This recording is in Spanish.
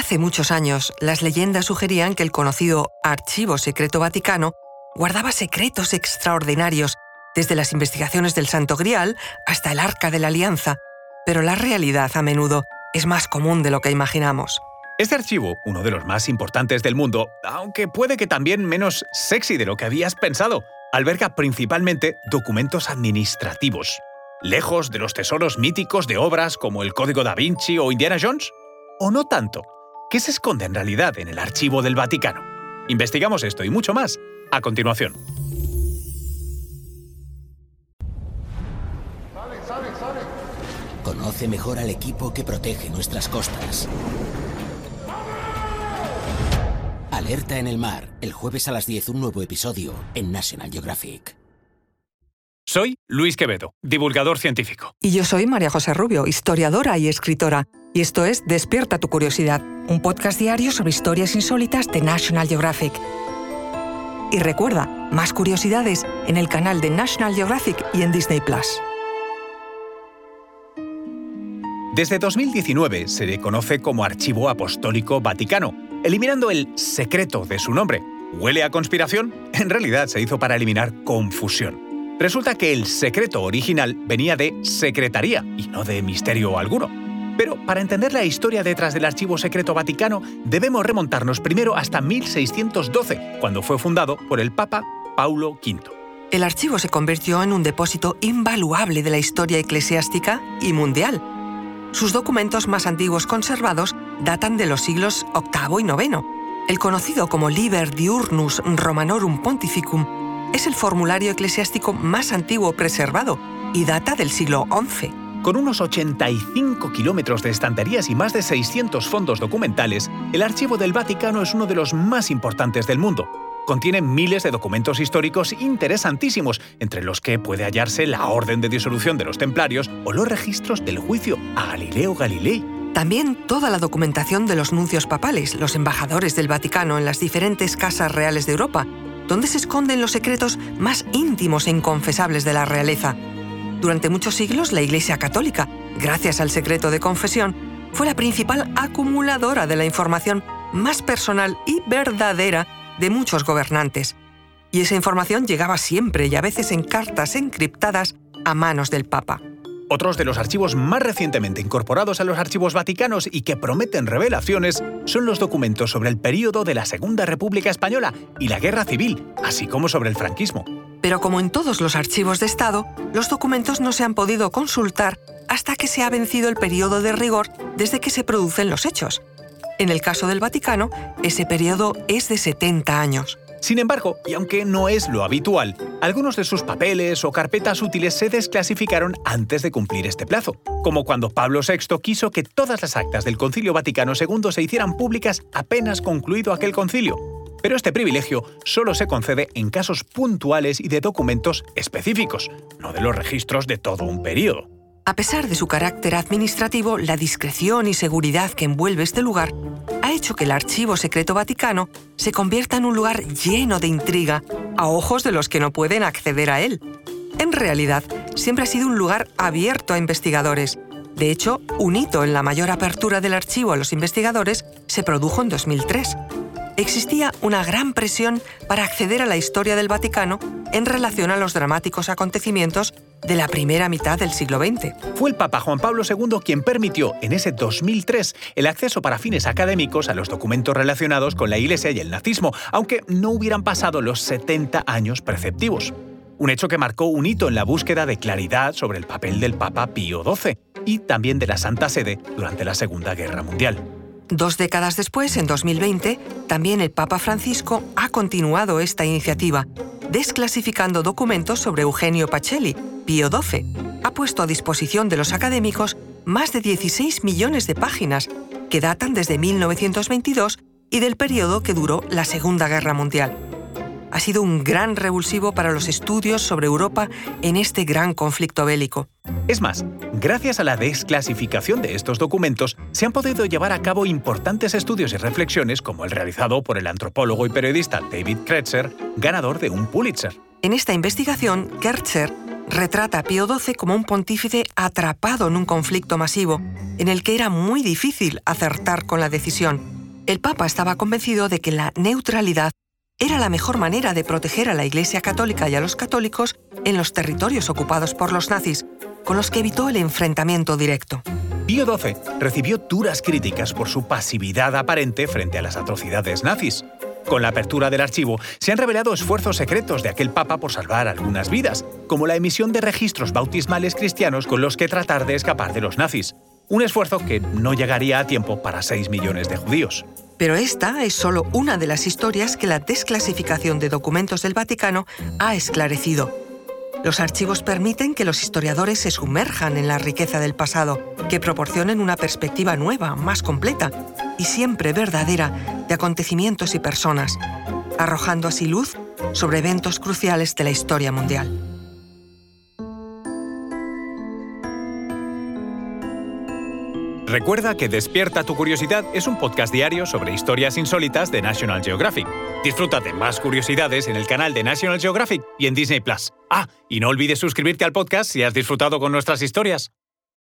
Hace muchos años, las leyendas sugerían que el conocido Archivo Secreto Vaticano guardaba secretos extraordinarios, desde las investigaciones del Santo Grial hasta el Arca de la Alianza, pero la realidad a menudo es más común de lo que imaginamos. Este archivo, uno de los más importantes del mundo, aunque puede que también menos sexy de lo que habías pensado, alberga principalmente documentos administrativos. Lejos de los tesoros míticos de obras como el Código da Vinci o Indiana Jones. ¿O no tanto? ¿Qué se esconde en realidad en el archivo del Vaticano? Investigamos esto y mucho más a continuación. Conoce mejor al equipo que protege nuestras costas. Alerta en el mar, el jueves a las 10 un nuevo episodio en National Geographic. Soy Luis Quevedo, divulgador científico. Y yo soy María José Rubio, historiadora y escritora. Y esto es Despierta tu curiosidad, un podcast diario sobre historias insólitas de National Geographic. Y recuerda, más curiosidades en el canal de National Geographic y en Disney Plus. Desde 2019 se le conoce como Archivo Apostólico Vaticano, eliminando el secreto de su nombre. ¿Huele a conspiración? En realidad se hizo para eliminar confusión. Resulta que el secreto original venía de secretaría y no de misterio alguno. Pero para entender la historia detrás del Archivo Secreto Vaticano, debemos remontarnos primero hasta 1612, cuando fue fundado por el Papa Paulo V. El archivo se convirtió en un depósito invaluable de la historia eclesiástica y mundial sus documentos más antiguos conservados datan de los siglos VIII y IX. El conocido como Liber Diurnus Romanorum Pontificum es el formulario eclesiástico más antiguo preservado y data del siglo XI. Con unos 85 kilómetros de estanterías y más de 600 fondos documentales, el Archivo del Vaticano es uno de los más importantes del mundo contiene miles de documentos históricos interesantísimos, entre los que puede hallarse la orden de disolución de los templarios o los registros del juicio a Galileo Galilei. También toda la documentación de los nuncios papales, los embajadores del Vaticano en las diferentes casas reales de Europa, donde se esconden los secretos más íntimos e inconfesables de la realeza. Durante muchos siglos, la Iglesia Católica, gracias al secreto de confesión, fue la principal acumuladora de la información más personal y verdadera de muchos gobernantes, y esa información llegaba siempre y a veces en cartas encriptadas a manos del Papa. Otros de los archivos más recientemente incorporados a los archivos vaticanos y que prometen revelaciones son los documentos sobre el período de la Segunda República Española y la Guerra Civil, así como sobre el franquismo. Pero como en todos los archivos de Estado, los documentos no se han podido consultar hasta que se ha vencido el periodo de rigor desde que se producen los hechos. En el caso del Vaticano, ese periodo es de 70 años. Sin embargo, y aunque no es lo habitual, algunos de sus papeles o carpetas útiles se desclasificaron antes de cumplir este plazo, como cuando Pablo VI quiso que todas las actas del Concilio Vaticano II se hicieran públicas apenas concluido aquel concilio. Pero este privilegio solo se concede en casos puntuales y de documentos específicos, no de los registros de todo un periodo. A pesar de su carácter administrativo, la discreción y seguridad que envuelve este lugar hecho que el Archivo Secreto Vaticano se convierta en un lugar lleno de intriga a ojos de los que no pueden acceder a él. En realidad, siempre ha sido un lugar abierto a investigadores. De hecho, un hito en la mayor apertura del archivo a los investigadores se produjo en 2003 existía una gran presión para acceder a la historia del Vaticano en relación a los dramáticos acontecimientos de la primera mitad del siglo XX. Fue el Papa Juan Pablo II quien permitió en ese 2003 el acceso para fines académicos a los documentos relacionados con la Iglesia y el nazismo, aunque no hubieran pasado los 70 años preceptivos. Un hecho que marcó un hito en la búsqueda de claridad sobre el papel del Papa Pío XII y también de la Santa Sede durante la Segunda Guerra Mundial. Dos décadas después, en 2020, también el Papa Francisco ha continuado esta iniciativa, desclasificando documentos sobre Eugenio Pacelli, Pío XII. Ha puesto a disposición de los académicos más de 16 millones de páginas, que datan desde 1922 y del periodo que duró la Segunda Guerra Mundial ha sido un gran revulsivo para los estudios sobre Europa en este gran conflicto bélico. Es más, gracias a la desclasificación de estos documentos, se han podido llevar a cabo importantes estudios y reflexiones como el realizado por el antropólogo y periodista David Kretzer, ganador de un Pulitzer. En esta investigación, Kretzer retrata a Pío XII como un pontífice atrapado en un conflicto masivo, en el que era muy difícil acertar con la decisión. El Papa estaba convencido de que la neutralidad era la mejor manera de proteger a la Iglesia Católica y a los católicos en los territorios ocupados por los nazis, con los que evitó el enfrentamiento directo. Pío XII recibió duras críticas por su pasividad aparente frente a las atrocidades nazis. Con la apertura del archivo se han revelado esfuerzos secretos de aquel papa por salvar algunas vidas, como la emisión de registros bautismales cristianos con los que tratar de escapar de los nazis. Un esfuerzo que no llegaría a tiempo para 6 millones de judíos. Pero esta es solo una de las historias que la desclasificación de documentos del Vaticano ha esclarecido. Los archivos permiten que los historiadores se sumerjan en la riqueza del pasado, que proporcionen una perspectiva nueva, más completa y siempre verdadera de acontecimientos y personas, arrojando así luz sobre eventos cruciales de la historia mundial. Recuerda que Despierta tu Curiosidad es un podcast diario sobre historias insólitas de National Geographic. Disfruta de más curiosidades en el canal de National Geographic y en Disney Plus. Ah, y no olvides suscribirte al podcast si has disfrutado con nuestras historias.